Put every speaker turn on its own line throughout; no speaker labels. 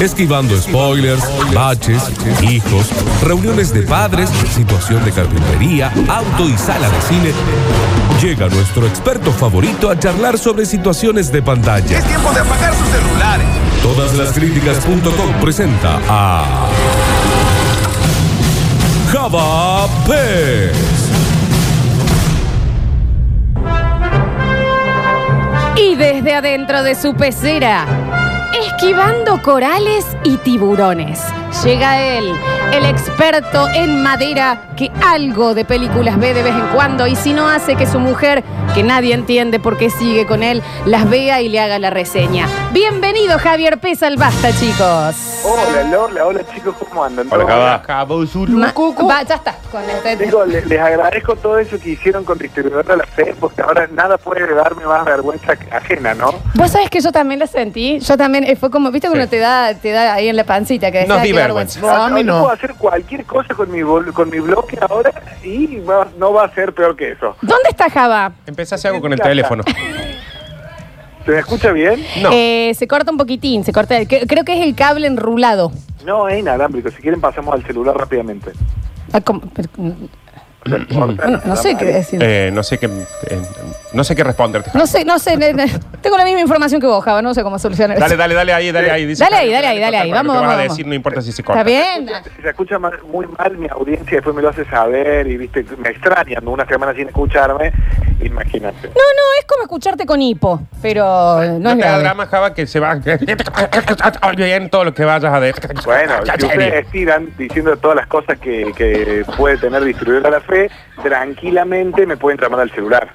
esquivando spoilers, baches, hijos, reuniones de padres, situación de carpintería, auto y sala de cine. Llega nuestro experto favorito a charlar sobre situaciones de pantalla.
Es tiempo de apagar sus celulares.
Todas las críticas.com presenta a Java Pez.
Y desde adentro de su pecera, esquivando corales y tiburones, llega él, el experto en madera que algo de películas ve de vez en cuando y si no hace que su mujer, que nadie entiende por qué sigue con él, las vea y le haga la reseña. Bienvenido Javier Pesa al Basta, chicos.
Hola Lola, hola chicos, ¿cómo andan?
Hola,
¿Todo
Java.
Ma- va, ya está. Con este-?
Digo, le- les, agradezco todo eso que hicieron con Distribuidora de la Fe, porque ahora nada puede darme más vergüenza que ajena, ¿no?
Vos sabés que yo también la sentí. Yo también, eh, fue como, viste, cuando te da, te da ahí en la pancita que
Nos
decía,
vergüenza.
No,
a mí
yo
no.
puedo hacer cualquier cosa con mi, bol- con mi bloque ahora y va- no va a ser peor que eso.
¿Dónde está Java?
Hacer algo con el teléfono.
¿Se me escucha bien?
No.
Eh, se corta un poquitín, se corta. que- Creo que es el cable enrulado.
No, es inalámbrico. Si quieren pasamos al celular rápidamente.
Ah, como- pero, mm,
O sea, corta,
bueno, no sé qué decir.
Eh, no sé qué eh, no sé qué responderte.
No sé, no sé. ne- ne- tengo la misma información que vos, Java. No sé cómo solucionar
Dale,
eso.
dale, dale ahí, dale ahí. Dice
Dale ahí, dale ahí, dale ahí.
corta,
Vamos,
lo que
vamos,
vas a
vamos.
decir no importa si se corta.
¿Está bien?
Si se escucha mal- muy mal mi audiencia, después me lo hace saber y viste, me extrañan una semana sin escucharme, imagínate.
No, no, es como escucharte con hipo, pero no,
No
es
te da
grave.
drama, Java, que se va bien todo lo que vayas a decir.
Bueno, si ustedes estiran diciendo todas las cosas que, que puede tener distribuidor a la tranquilamente me pueden llamar al celular.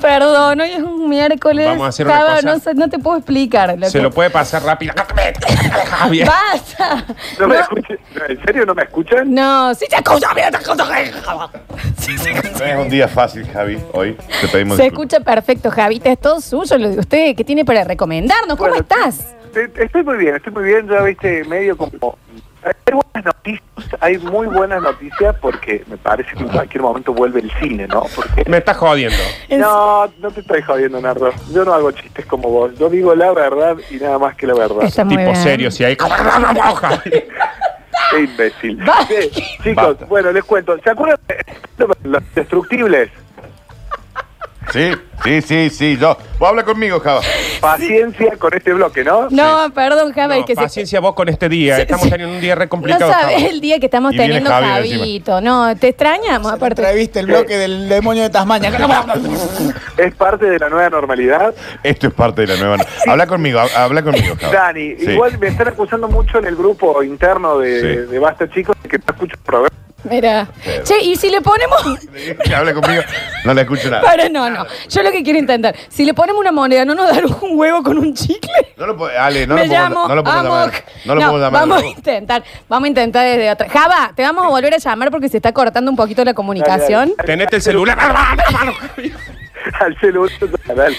Perdón, hoy es un miércoles.
Vamos a hacer una cosa.
no, sé, no te puedo explicar.
Se
que-
lo puede pasar rápido. Javier.
¡Basta!
¿No me
No,
escuchan? ¿En serio no me escuchan?
no, sí te escucha bien, te. Sí, sí,
No es un día fácil, Javi. Hoy te pedimos
Se
disculpas.
escucha perfecto, Javita, es todo suyo lo de usted. ¿Qué tiene para recomendarnos? ¿Cómo
Bueno,
estás?
Estoy muy bien, estoy muy bien, ya viste, medio como... Hay buenas noticias, hay muy buenas noticias porque me parece que en cualquier momento vuelve el cine, ¿no? Porque...
Me estás jodiendo.
No, no te estoy jodiendo, Nardo. Yo no hago chistes como vos. Yo digo la verdad y nada más que la verdad.
Está muy
Tipo
bien.
serio, si hay.
Qué imbécil. Sí, chicos,
Basta.
bueno, les cuento. ¿Se acuerdan de los destructibles?
Sí, sí, sí, sí. Yo. Vos habla conmigo, Java.
Paciencia con este bloque, ¿no?
No, perdón, Java,
No,
es que se-
paciencia vos con este día.
Sí,
Estamos
sí.
teniendo un día re
No
complicado.
sabes
Java.
el día que estamos
Y viene
teniendo,
Javi encima.
Javito. No, te extrañamos, aparte.
Reviste el bloque del demonio de Tasmania.
Es parte de la nueva normalidad.
Esto es parte de la nueva. Habla conmigo, hab- habla conmigo, Java.
Dani,
Sí.
igual me están acusando mucho en el grupo interno de,
Sí.
de Basta Chicos de que no escucho el programa.
Mira. Che, y si le ponemos.
Que hable conmigo. No le escucho nada.
Para, no, no. Yo lo que quiero intentar. Si le ponemos una moneda, ¿no nos dan un huevo con un chicle?
No lo puedo, Ale, no
Me
lo puedo,
llamo
no lo puedo
Amok.
llamar. No lo puedo llamar.
Vamos a
no.
intentar. Vamos a intentar desde otra. Java, te vamos a volver a llamar porque se está cortando un poquito la comunicación.
Tenete el celular.
Al celular. dale.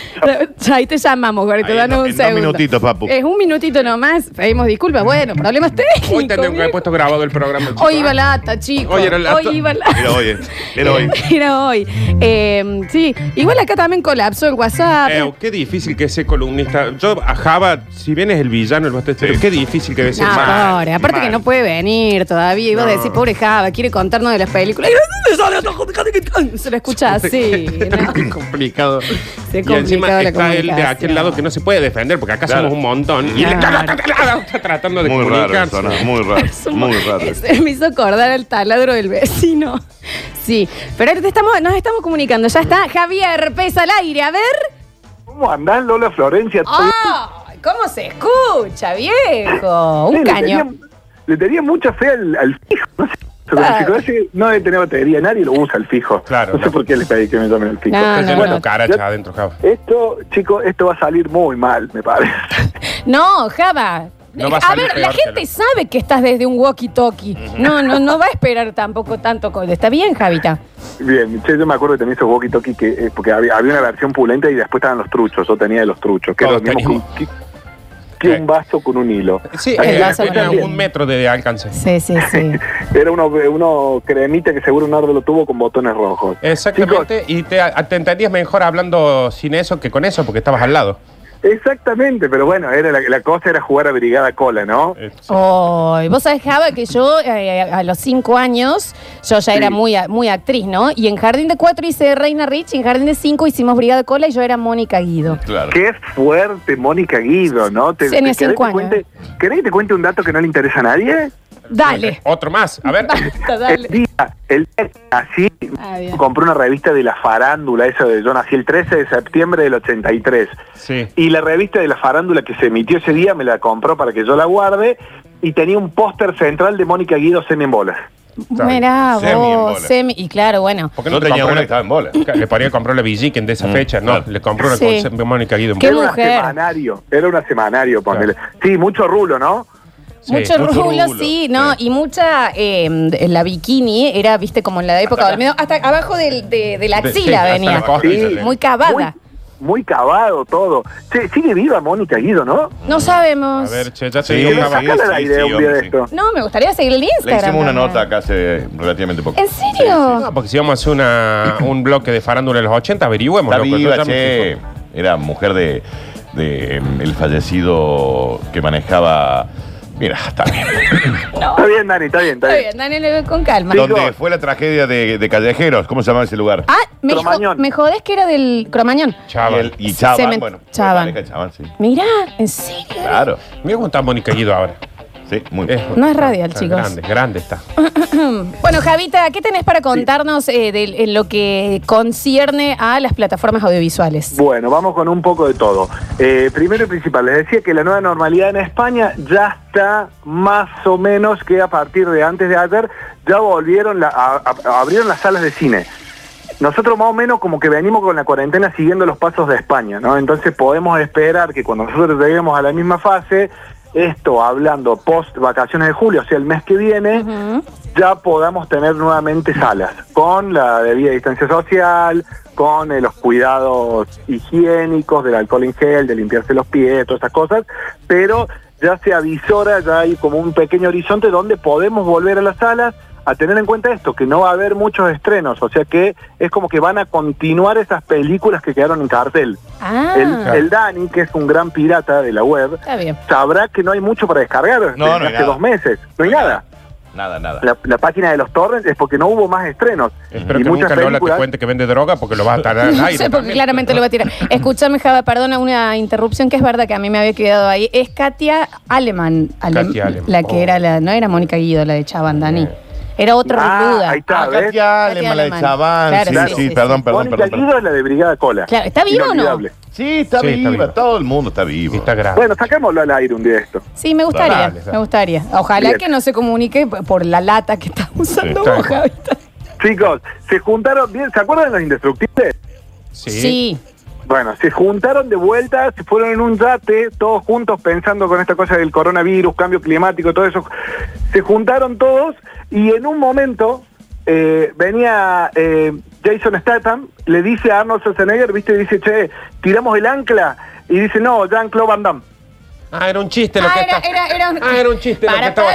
Ahí te llamamos, Gorito,
Ahí,
danos
en
un
dos
segundo.
minutitos, papu.
Es un minutito nomás. Pedimos disculpas. Bueno, problemas técnicos.
Hoy tendríamos que haber puesto grabado el programa. chicos.
Hoy iba lata, chicos.
Hoy era lata.
Hoy iba lata.
Era hoy, eh. Era hoy.
Era hoy. Eh, sí, igual acá también colapsó el WhatsApp.
Eh, qué difícil que ese columnista. Yo a Java, si bien es el villano, el bastante,
Sí.
qué difícil que debe ser.
No,
mal,
pobre, aparte
mal.
que no puede venir todavía. Iba a
No.
decir, pobre Java, quiere contarnos de las películas. Se lo escucha así. ¿no?
Complicado.
Se
y encima
complicado la
está él de aquel lado que no se puede defender, porque acá
Claro.
somos un montón. Y él
Claro.
está tratando de
Muy raro
comunicarse.
eso, ¿no? Muy raro.
Es un-
Muy raro.
es- me hizo acordar al taladro del vecino. Sí, pero ahorita estamos, nos estamos comunicando. Ya está Javier Pesa al aire. A ver.
¿Cómo andán, Lola Florencia?
¡Ay! ¿Cómo se escucha, viejo?
Sí,
Un
le
caño.
tenía- Le tenía mucha fe al, al fijo. No sé. El fijo ese no debe tener batería, nadie lo usa el fijo.
Claro,
No sé por qué les pedí que me tomen el fijo.
No,
Está
no,
caracha
Yo-
adentro, Java.
Esto, chicos, esto va a salir muy mal, me parece.
No, Java.
No va a
ver,
peor
la gente sabe que estás desde un walkie-talkie. No, no, no va a esperar tampoco tanto. Está bien, Javita.
Bien, che, yo me acuerdo que tenía esos walkie-talkie que, eh, porque había, había una versión pulenta y después estaban los truchos, yo tenía de los truchos, que era
Todos
lo mismo que- que un vaso con un hilo.
Sí,
El vaso
tiene
también.
un metro de alcance.
Sí, sí, sí.
Era uno, uno cremita que seguro Nardo lo tuvo con botones rojos.
Exactamente, y te, te entendías mejor hablando sin eso que con eso, porque estabas al lado.
Exactamente, pero bueno, era la, la cosa era jugar a Brigada Cola, ¿no?
Oh, y vos sabés, Java, que yo eh, a los cinco años, yo ya era muy, a- muy actriz, ¿no? Y en Jardín de Cuatro hice Reina Rich, y en Jardín de Cinco hicimos Brigada Cola y yo era Mónica Guido.
Claro.
Qué fuerte, Mónica Guido, ¿no?
Sí, tenía
¿querés, que
cinco
cuente, ¿Querés que te cuente un dato que no le interesa a nadie?
Dale.
Otro más. A ver.
Basta,
El
dale.
día, el día que nací,
Ah, bien.
compré una revista de la farándula, eso de yo nací el 13 de septiembre del 83.
Sí.
Y la revista de la farándula que se emitió ese día me la compró para que yo la guarde y tenía un póster central de Mónica Guido semi en bolas.
Mirá,
Semi en
vos,
bola.
semi. Y claro, bueno.
¿Por qué
No
te
tenía una que estaba en bola.
Le ponía que compró la Villiquen de esa
Mm,
fecha. No,
claro.
le compró una
Sí.
con Mónica Guido.
Qué
era una
mujer.
semanario, era una semanario, ponele. Sí, mucho rulo, ¿no?
Sí,
mucho
mucho
rulo,
rulo,
sí, ¿no?
sí.
Y mucha, eh, la bikini era, viste, como en la época
Hasta
del medio, hasta abajo del- de, de la
De-
axila
sí,
venía.
la costilla,
Sí.
sí.
Muy cavada.
Muy, muy cavado todo. Che, sigue viva Mónica Guido, ¿no?
No sabemos.
A ver, che, ya te
Sí,
digo,
sí,
Java.
sí. Sí.
esto.
No, me gustaría seguir el
Le
Instagram.
hicimos una nota acá hace relativamente poco.
¿En serio?
No, porque si vamos a hacer una, un bloque de farándula de los 80, averigüemos.
Está
loco,
viva, che. Era mujer de, de em, el fallecido que manejaba. Mira, está bien.
Está bien, Dani, está bien, está
Está
bien.
bien, Daniel, con calma.
Sí.
Donde fue la tragedia de, de Callejeros. ¿Cómo se llamaba ese lugar?
Ah, me, jo-
Cromañón.
me jodés que era del Cromañón.
y,
Chaval.
el- y Chaban,
Se me-
bueno. fue
Chaban.
pareja de Chaban, sí.
Mira, ¿en serio?
Claro.
Mira cómo está Mónica Guido ahora.
Sí, muy
No es radial, chicos.
Grande, grande está.
Bueno, Javita, ¿qué tenés para contarnos eh, de, en lo que concierne a las plataformas audiovisuales?
Bueno, vamos con un poco de todo. Eh, primero y principal, les decía que la nueva normalidad en España ya está más o menos que a partir de antes de ayer ya volvieron, la, a- a- abrieron las salas de cine. Nosotros más o menos como que venimos con la cuarentena siguiendo los pasos de España, ¿no? Entonces podemos esperar que cuando nosotros lleguemos a la misma fase, esto hablando post vacaciones de julio, o sea, el mes que viene, ya podamos tener nuevamente salas, con la debida distancia social, con eh, los cuidados higiénicos, del alcohol en gel, de limpiarse los pies, todas esas cosas, pero ya se avisora, ya hay como un pequeño horizonte donde podemos volver a las salas a tener en cuenta esto, que no va a haber muchos estrenos, o sea que es como que van a continuar esas películas que quedaron en cartel.
Ah,
El, el Dani, que es un gran pirata de la web, sabrá que no hay mucho para descargar
No,
desde
no hay
hace
nada.
dos meses, no hay nada.
Nada, nada.
La, la página de los torrents es porque no hubo más estrenos.
Espero
y
que
muchas
nunca Lola te cuente que vende droga porque lo vas a tardar al aire.
sé, porque
también.
claramente lo va a tirar. Escúchame, Java, perdona una interrupción que es verdad que a mí me había quedado ahí. Es Katia Aleman, Ale-
Katia Aleman.
la que
Oh.
era la, no era Mónica Guido, la de Chaban, Dani. Era otra
Ah, ahí está,
Ah,
¿ves?
Katia Aleman, la de. Chaban.
Claro,
sí,
sí,
sí,
sí,
perdón,
sí.
perdón,
Mónica
perdón. perdón.
Guido es la de Brigada Cola.
Claro, ¿está vivo o no?
Sí, está
Sí, está
viva. Todo el mundo está vivo.
Y está grave.
Bueno, sacámoslo al aire un día esto.
Sí, me gustaría,
Dale, dale.
me gustaría. Ojalá
Bien.
que no se comunique por la lata que está usando
está
vos.
Chicos, se juntaron, bien, ¿se acuerdan de los indestructibles?
Sí.
Sí.
Bueno, se juntaron de vuelta, se fueron en un yate, todos juntos pensando con esta cosa del coronavirus, cambio climático, todo eso. Se juntaron todos y en un momento eh, venía eh, Jason Statham, le dice a Arnold Schwarzenegger, viste, dice, che, tiramos el ancla. Y dice, no, Jean-Claude Van Damme.
Ah, era un chiste lo
Ah,
que
era, era, era un...
Ah, era un chiste lo que
Para,
estaba-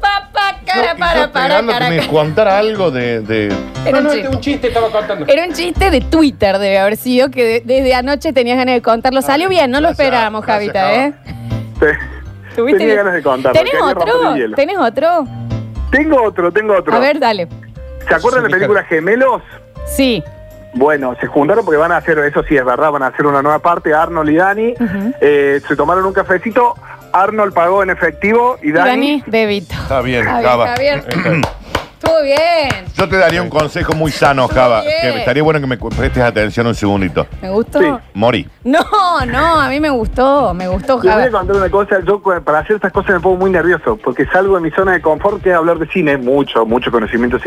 para, cara, para,
yo
para, cara,
que me
cara.
contara algo de, de-
Era
No,
un
no,
chiste.
era un chiste estaba contando.
Era un chiste de Twitter, debe haber sido, que de- desde anoche tenías ganas de contarlo. Salió bien, no lo
gracias,
esperábamos, Javita, ¿eh?
Sí.
¿Tuviste
Tenía ganas de contarlo.
¿Tenés otro?
Tengo otro, tengo otro.
A ver, dale.
¿Se acuerdan de la película Gemelos?
Sí.
Bueno, se juntaron porque van a hacer, eso sí es verdad, van a hacer una nueva parte, Arnold y Dani. Eh, se tomaron un cafecito, Arnold pagó en efectivo y Dani...
Dani, débito.
Está bien,
Está bien,
Java.
Javier. Estuvo bien.
Yo te daría un consejo muy sano,
Estuvo
Java.
bien.
Que estaría bueno que me prestes atención un segundito.
¿Me gustó?
Sí.
Morí.
No, no, a mí me gustó, me gustó,
Les voy a
Javier.
contar una cosa, yo cu- para hacer estas cosas me pongo muy nervioso, porque salgo de mi zona de confort, que es hablar de cine, mucho, mucho conocimiento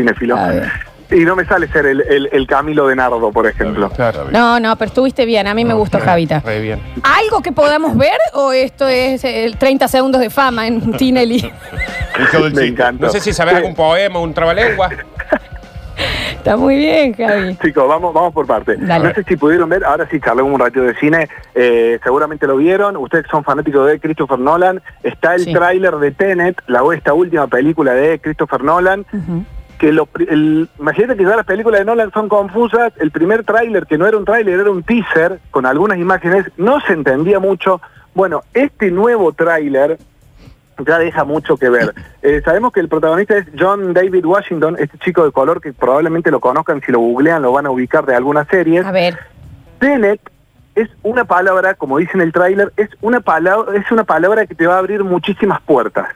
ver.
Y no me sale ser el, el- el Camilo de Nardo, por ejemplo.
Claro.
No, no, pero estuviste bien, a mí me gustó, Javita.
Re bien.
¿Algo que podamos ver o esto es el 30 segundos de fama en Tinelli?
Del
Me encanta.
No sé si sabes algún poema, un trabalengua.
Está muy bien, Javi.
Chicos, vamos, vamos por parte.
Dale.
No sé si pudieron ver, ahora sí charlamos un ratito de cine, eh, seguramente lo vieron, ustedes son fanáticos de Christopher Nolan, está el
Sí.
tráiler de Tenet, la esta última película de Christopher Nolan, que lo, el, imagínate que ya las películas de Nolan son confusas, el primer tráiler, que no era un tráiler, era un teaser, con algunas imágenes, no se entendía mucho. Bueno, este nuevo tráiler ya deja mucho que ver. Eh, sabemos que el protagonista es John David Washington, este chico de color que probablemente lo conozcan, si lo googlean lo van a ubicar de algunas series.
A ver.
Tenet es una palabra, como dice en el tráiler, es una palabra, es una palabra que te va a abrir muchísimas puertas.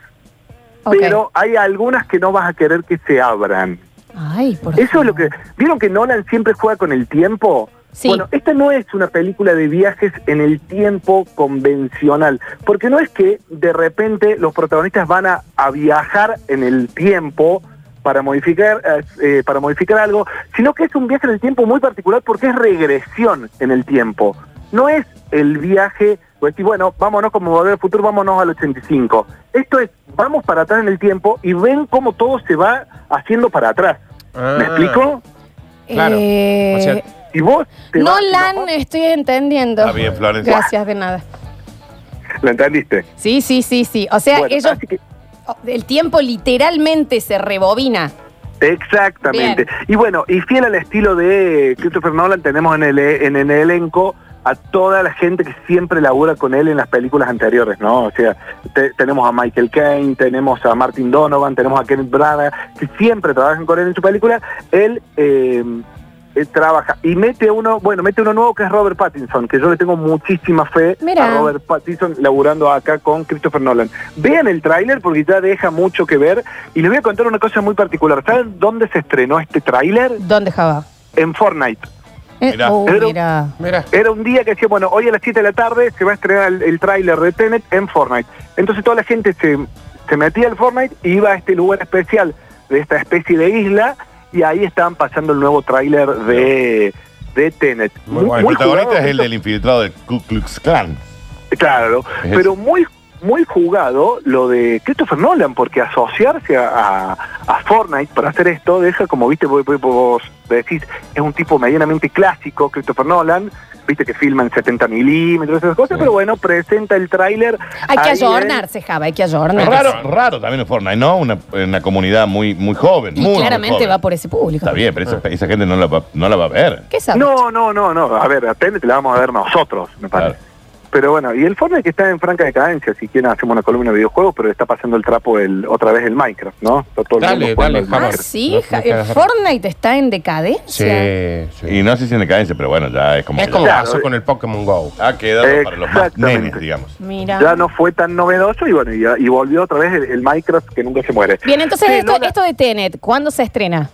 Pero hay algunas que no vas a querer que se abran.
Ay, por
Eso es lo que.
favor.
¿Vieron que Nolan siempre juega con el tiempo?
Sí.
Bueno, esta no es una película de viajes en el tiempo convencional, porque no es que de repente los protagonistas van a, a viajar en el tiempo para modificar eh, eh, para modificar algo, sino que es un viaje en el tiempo muy particular porque es regresión en el tiempo. No es el viaje, pues decir, bueno, vámonos como volver al futuro, vámonos al 85. Esto es, vamos para atrás en el tiempo y ven cómo todo se va haciendo para atrás.
Ah.
¿Me explico?
Claro.
Eh,
O sea,
Y vos te vas-
Nolan,
no,
estoy entendiendo.
Está bien, Florencia.
Gracias, de nada.
¿Lo entendiste?
Sí, sí, sí, sí. O sea,
Bueno,
ellos,
así que-
el tiempo literalmente se rebobina.
exactamente.
Bien.
Y bueno, y fiel al estilo de Christopher Nolan, tenemos en el, en, en el elenco a toda la gente que siempre labura con él en las películas anteriores, ¿no? O sea, te- tenemos a Michael Caine, tenemos a Martin Donovan, tenemos a Kenneth Branagh, que siempre trabajan con él en su película. Él eh, trabaja y mete uno, bueno, mete uno nuevo que es Robert Pattinson, que yo le tengo muchísima fe
Mira.
a Robert Pattinson laburando acá con Christopher Nolan. Vean el tráiler porque ya deja mucho que ver y les voy a contar una cosa muy particular. ¿Saben dónde se estrenó este tráiler?
¿Dónde Java?
En Fortnite.
Eh,
Mirá.
oh. Mira.
Era un día que decía, bueno, hoy a las 7 de la tarde se va a estrenar el, el tráiler de Tenet en Fortnite. Entonces toda la gente se, se metía al Fortnite y iba a este lugar especial de esta especie de isla y ahí estaban pasando el nuevo tráiler de, de Tenet.
Muy bueno.
El protagonista es el del infiltrado del Ku Klux Klan.
Claro,
Es
pero muy muy jugado lo de Christopher Nolan, porque asociarse a, a- a Fortnite para hacer esto deja, como viste, vos decís, es un tipo medianamente clásico, Christopher Nolan, viste que filma en 70 milímetros, esas cosas, pero bueno, presenta el tráiler.
Hay que
ahí,
ayornarse, Java, hay que ayornarse.
Raro, raro también en Fortnite, ¿no? Una, una comunidad muy, muy joven.
Y
muy, muy
claramente
joven.
va por ese público.
Está bien, pero esa, esa gente no la, va, no la va a ver.
¿Qué sabes?
No, no, no, no, a ver, a Tenet la vamos a ver nosotros, me parece.
Claro.
Pero bueno, y el Fortnite que está en franca decadencia, si quieren hacemos una columna de videojuegos, pero está pasando el trapo el, otra vez el Minecraft, ¿no? Está todo el
Dale,
mundo jugando
dale.
Ah, sí,
No, hagas-
Fortnite está en decadencia.
Sí, sí.
Y no sé si en decadencia, pero bueno, ya es como.
Es
que
como
ya
pasó con el Pokémon Go.
ha quedado para los más nenes, digamos.
Mira.
ya no fue tan novedoso y bueno, y, y volvió otra vez el, el Minecraft que nunca se muere.
Bien, entonces
Sí,
esto, esto de Tenet, ¿cuándo se estrena?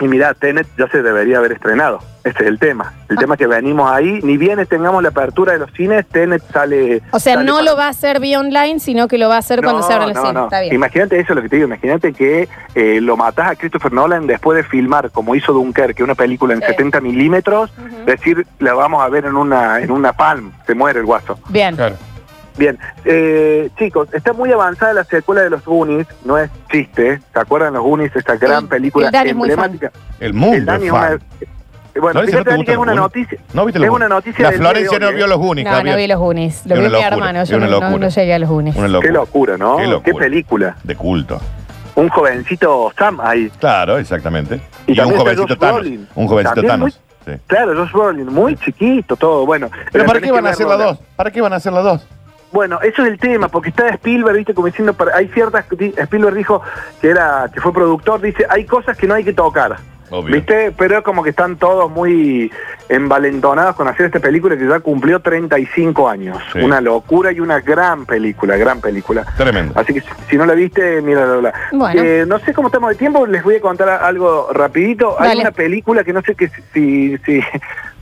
Y mirá, Tenet ya se debería haber estrenado. Ese es el tema. El tema que venimos ahí, ni bien tengamos la apertura de los cines, Tenet sale...
O sea,
sale
no
para-
lo va a hacer vía online, sino que lo va a hacer cuando se abran los
no,
cines.
no.
Está bien.
Imagínate eso es lo que te digo. Imagínate que eh, lo matás a Christopher Nolan después de filmar, como hizo Dunkerque, una película en
Sí.
70 milímetros, decir, la vamos a ver en una en una Palm, se muere el guaso.
Bien.
Claro.
Bien, eh, chicos, está muy avanzada la secuela de los Goonies, no es chiste, ¿se acuerdan los Goonies? Esta gran
El-
película
el Dani es muy fan.
emblemática.
El
El
mundo
Dani
es
es una- eh, bueno,
¿no
fíjate que es una
los
noticia.
¿No viste
es
los
una
Goonies?
noticia
La
de
Florencia no
¿eh?
vio los Goonies,
No, vi los Unis. Lo
Es
vi mi hermano.
es
Yo no, no-
locura.
no llegué a los Unis.
Una
Qué
locura.
¿no?
Qué locura.
película.
De culto.
Un jovencito Sam ahí.
Claro, exactamente.
Y
Y, un jovencito
Josh
Thanos. Un jovencito Thanos. Sí.
Claro, Josh Brolin, muy chiquito, todo, bueno.
Pero ¿para qué van a hacer las dos? ¿Para qué van a hacer las dos?
Bueno, eso es el tema, porque está Spielberg, viste, como diciendo, para- hay ciertas, Spielberg dijo que era, que fue productor, dice, hay cosas que no hay que tocar.
Obvio.
¿Viste? Pero es como que están todos muy envalentonados con hacer esta película que ya cumplió 35 años.
Sí.
Una locura y una gran película, gran película.
Tremendo.
Así que si, si no la viste, mírala.
Bueno.
Eh, no sé cómo estamos de tiempo, les voy a contar algo rapidito. Hay una película que no sé que si, si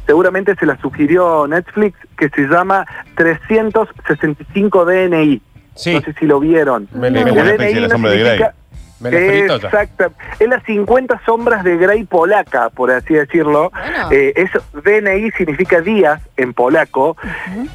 seguramente se la sugirió Netflix, que se llama 365 DNI.
Sí.
No sé si lo vieron.
Me
No.
Como de la
no
de Grey.
ya.
Exacto. Es las 50 sombras de Grey polaca, por así decirlo.
Bueno.
Eh, eso, DNI significa días en polaco.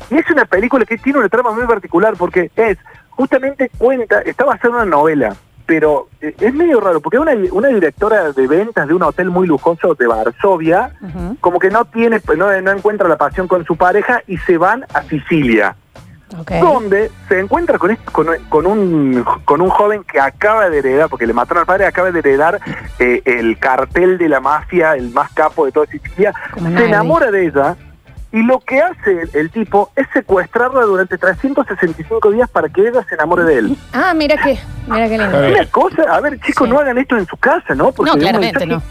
Y es una película que tiene una trama muy particular porque es, justamente cuenta, está basada en una novela, pero eh, es medio raro porque una, una directora de ventas de un hotel muy lujoso de Varsovia, como que no tiene, no, no encuentra la pasión con su pareja y se van a Sicilia. Donde se encuentra con, con, con un, con un joven que acaba de heredar, porque le mataron al padre, acaba de heredar eh, el cartel de la mafia, el más capo de toda Sicilia, se enamora de ella y lo que hace el, el tipo es secuestrarla durante 365 días para que ella se enamore de él.
Ah, mira qué, mira qué lindo.
Una cosa, a ver chicos,
Sí.
no hagan esto en su casa, ¿no?
No,
es un
claramente no.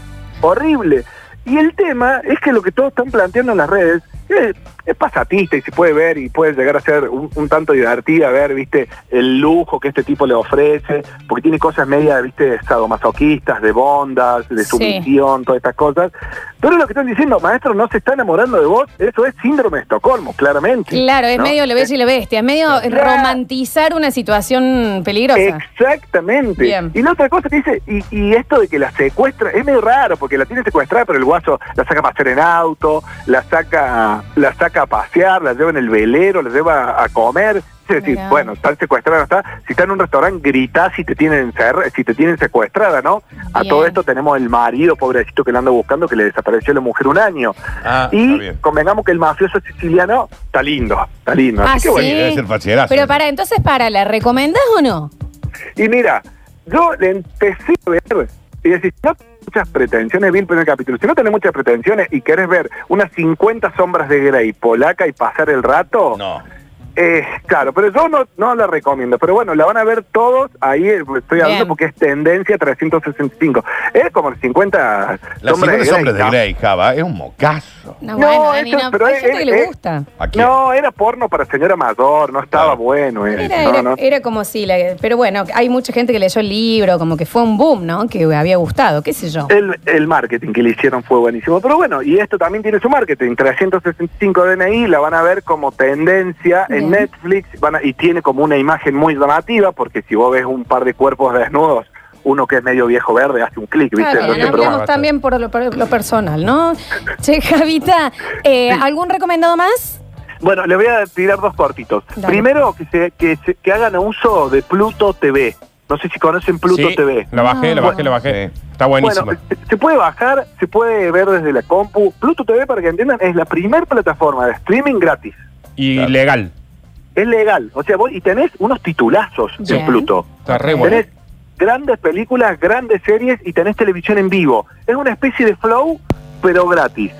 Horrible. Y el tema es que lo que todos están planteando en las redes es, es pasatista y se puede ver y puede llegar a ser un, un tanto divertida ver, viste, el lujo que este tipo le ofrece, porque tiene cosas medias, viste, sadomasoquistas, de bondas, de
Sí.
sumisión, todas estas cosas. Pero lo que están diciendo, maestro, no se está enamorando de vos, eso es síndrome de Estocolmo, claramente.
Claro, es
¿no?
medio lo bello y lo bestia, es medio
Claro.
romantizar una situación peligrosa.
Exactamente.
Bien.
Y la otra cosa que dice, y, y esto de que la secuestra, es medio raro, porque la tiene secuestrada, pero el guaso la saca a pasear en auto, la saca, la saca a pasear, la lleva en el velero, la lleva a comer. Es decir,
Mirá.
bueno, está secuestrada, no está. Si está en un restaurante, grita si te tienen si te tienen secuestrada, ¿no? A todo esto tenemos el marido, pobrecito, que la anda buscando, que le desapareció la mujer un año.
Ah,
y convengamos que el mafioso siciliano está lindo, está lindo.
Ah,
Así que bueno,
sí.
debe ser facherazo.
Pero para, entonces, para, ¿la recomendás o no?
Y mira, yo le empecé a ver y decís, no muchas pretensiones, vi el primer capítulo, si no tenés muchas pretensiones y querés ver unas 50 sombras de Grey polaca y pasar el rato,
No.
Eh, claro, pero yo no, no la recomiendo, pero bueno, la van a ver todos, ahí eh, estoy hablando
Bien.
porque es tendencia 365, es como el 50
Las
sombras de
50
Grey.
sombras de
¿no?
Grey, Java, es un mocazo.
No,
No,
bueno,
eso-
no,
pero
hay
es-
gente que
es-
le gusta.
¿A quién?
No, era porno para señora mayor, no estaba
Claro.
bueno.
Era,
no,
era-
no.
era como si, la- pero bueno, hay mucha gente que leyó el libro, como que fue un boom, ¿no? Que había gustado, qué sé yo.
El, el marketing que le hicieron fue buenísimo. Pero bueno, y esto también tiene su marketing. 365 DNI la van a ver como tendencia en Netflix van a- y tiene como una imagen muy llamativa porque si vos ves un par de cuerpos desnudos, uno que es medio viejo verde hace un clic, ¿viste?
También por lo, por lo personal, ¿no? Che, Javita, eh, ¿algún recomendado más?
Bueno, le voy a tirar dos cortitos.
Dale.
Primero, que, se, que, se- que hagan uso de Pluto TV. No sé si conocen Pluto
Sí,
TV.
La bajé, la bajé, la bajé. Está buenísima.
Bueno, se, se puede bajar, se puede ver desde la compu. Pluto TV, para que entiendan, es la primer plataforma de streaming gratis.
y
Claro.
legal.
Es legal. O sea, vos, y tenés unos titulazos
Bien.
en Pluto.
Está re bueno.
Tenés grandes películas, grandes series y tenés televisión en vivo. Es una especie de flow, pero gratis.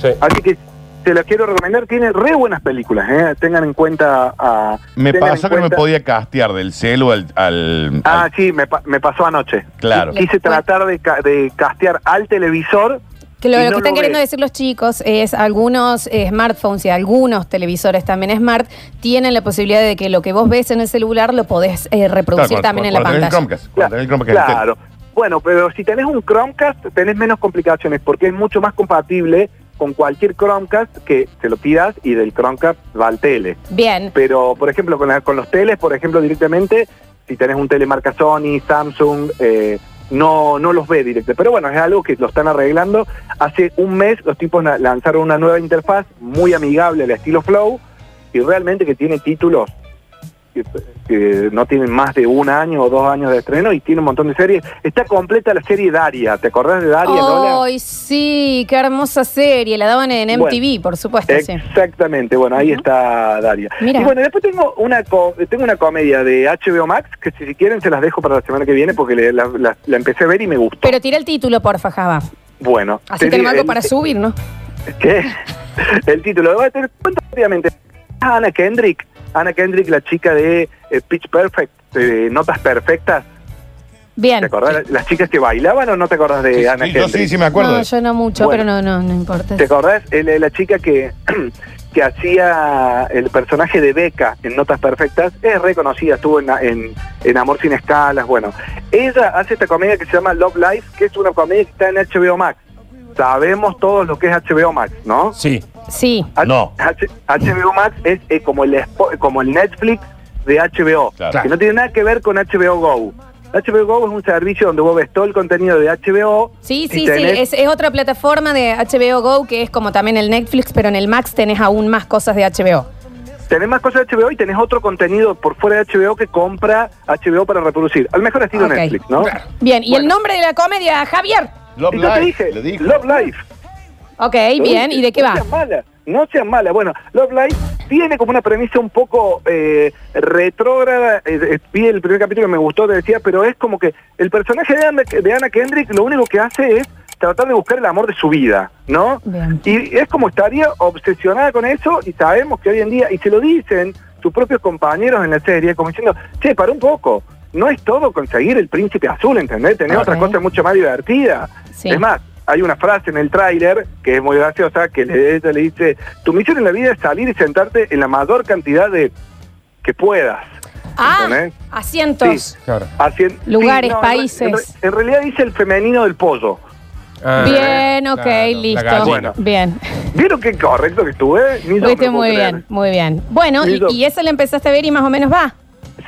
Sí.
Así que te la quiero recomendar. Tiene re buenas películas, ¿eh? Tengan en cuenta a...
Me pasó que no me podía castear del celu al. al-
Ah,
al-
sí, me, pa- me pasó anoche.
Claro.
Quise tratar de, ca- de castear al televisor.
Que lo,
y
lo
no
que están
lo
queriendo
ves.
decir los chicos es algunos eh, smartphones y algunos televisores también smart tienen la posibilidad de que lo que vos ves en el celular lo podés eh, reproducir
Claro,
también en
cuando-
la pantalla.
el Chromecast, tenés el Chromecast
Claro. Bueno, pero si tenés un Chromecast, tenés menos complicaciones porque es mucho más compatible con cualquier Chromecast que te lo tiras y del Chromecast va al tele.
Bien,
Pero, por ejemplo, con, la- con los teles, por ejemplo, directamente, si tenés un tele marca Sony, Samsung, eh, no, no los ve directo. Pero bueno, es algo que lo están arreglando. Hace un mes los tipos lanzaron una nueva interfaz muy amigable al estilo Flow y realmente que tiene títulos que, que no tienen más de un año o dos años de estreno y tiene un montón de series. Está completa la serie Daria. ¿Te acordás de Daria?
¡Ay, sí! ¡Qué hermosa serie! La daban en
Bueno,
MTV, por supuesto, sí.
Exactamente, bueno, ahí está Daria.
Mira.
Y bueno, después tengo una co- tengo una comedia de HBO Max que si, quieren se las dejo para la semana que viene porque le- la, la- la empecé a ver y me gustó.
Pero tira el título, porfa, Java.
bueno,
Así
te
tenemos algo para subir, ¿no?
¿Qué? El título, voy a tener cuenta rápidamente. Ana Kendrick, Ana Kendrick, la chica de eh, Pitch Perfect, de Notas Perfectas.
Bien.
¿Te acordás? ¿Las chicas que bailaban o no te acordás de
Sí,
Ana
sí, yo
Kendrick?
sí, sí me acuerdo.
No, yo no mucho,
Bueno.
pero no, no, no importa.
¿Te acordás? El- eh, la chica que, que hacía el personaje de Beca en Notas Perfectas es reconocida, estuvo en, en, en Amor sin Escalas, bueno. Ella hace esta comedia que se llama Love Life, que es una comedia que está en HBO Max. Sabemos todos lo que es HBO Max, ¿no?
Sí.
Sí.
H-
No.
H- HBO Max es eh, como, el, como el Netflix de HBO,
Claro.
que no tiene nada que ver con HBO Go. HBO Go es un servicio donde vos ves todo el contenido de HBO.
Sí, sí, sí.
tenés-
Es, es otra plataforma de HBO Go que es como también el Netflix, pero en el Max tenés aún más cosas de HBO.
Tenés más cosas de HBO y tenés otro contenido por fuera de HBO que compra HBO para reproducir. Al mejor estilo
Ok.
Netflix, ¿no?
Bien, ¿y el nombre de la comedia, Javier?
Love
Y yo te
Life,
dije,
le dijo.
Love Life.
Ok, bien. ¿y de qué
no
va?
sean malas, no sean malas. Bueno, Love Life tiene como una premisa un poco eh, retrógrada. eh, eh, vi el primer capítulo que me gustó, te decía, pero es como que el personaje de Anna, de Anna Kendrick lo único que hace es tratar de buscar el amor de su vida, ¿no?
Bien.
Y es como estaría obsesionada con eso y sabemos que hoy en día, y se lo dicen sus propios compañeros en la serie, como diciendo, che, para un poco, no es todo conseguir el príncipe azul, ¿entendés? Tener otra cosa mucho más divertida.
Sí.
Es más, hay una frase en el tráiler que es muy graciosa, que le, ella le dice, tu misión en la vida es salir y sentarte en la mayor cantidad de que puedas.
Ah,
¿entendés?
asientos.
Sí.
Claro.
Hacien-
Lugares, países.
En, re- en realidad dice el femenino del pollo.
Ah,
Bien, ok,
claro,
listo.
Bueno.
Bien.
¿Vieron qué correcto que estuve? Lo
muy
creer.
bien, muy bien. Bueno, y, y esa la empezaste a ver y más o menos va.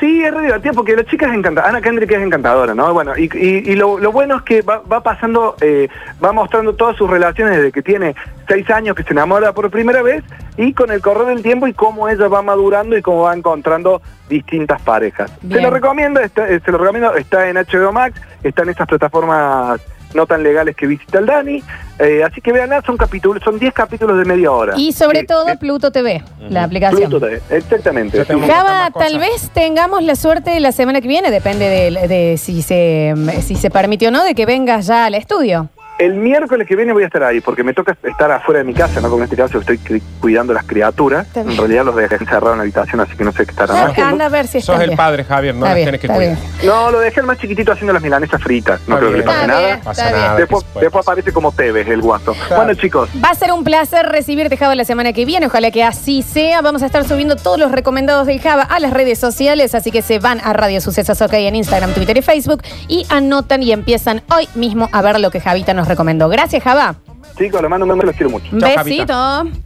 Sí, es re divertido porque la chica es encantadora. Ana Kendrick es encantadora, ¿no? Bueno, y, y- y lo, lo bueno es que va, va pasando, eh, va mostrando todas sus relaciones desde que tiene seis años que se enamora por primera vez y con el correr del tiempo y cómo ella va madurando y cómo va encontrando distintas parejas.
Bien.
Se lo recomiendo, está, eh, se lo recomiendo, está en HBO Max, está en esas plataformas no tan legales que visita el Dani, eh, así que veanla, son capítulos, son 10 capítulos de media hora.
Y sobre
Sí,
todo
sí,
Pluto TV, la aplicación.
Pluto TV, exactamente. Sí.
Java, tal vez tengamos la suerte la semana que viene, depende de, de si, se, si se permitió o no, de que vengas ya al estudio.
El miércoles que viene voy a estar ahí, porque me toca estar afuera de mi casa, ¿no? Como en este caso estoy cuidando las criaturas.
Está.
En realidad los dejé encerrados en la habitación, así que no sé qué estarán
Ah,
haciendo.
Anda a ver si está
Sos el padre, Javier, no
Está
las tienes que
está
cuidar.
No, lo dejé el más chiquitito haciendo las milanesas fritas. No
Está
creo que le pase
Está
nada.
bien.
Pasa
Está
nada.
Después, aparece como Tevez, el guaso. Bueno, chicos,
Va a ser un placer recibirte, Java, la semana que viene. Ojalá que así sea. Vamos a estar subiendo todos los recomendados del Java a las redes sociales, así que se van a Radio Sucesos OK en Instagram, Twitter y Facebook y anotan y empiezan hoy mismo a ver lo que Javita nos recomendó. Gracias, Java.
chicos, les mando un beso, los quiero mucho.
Un
Chao, Javita.
besito.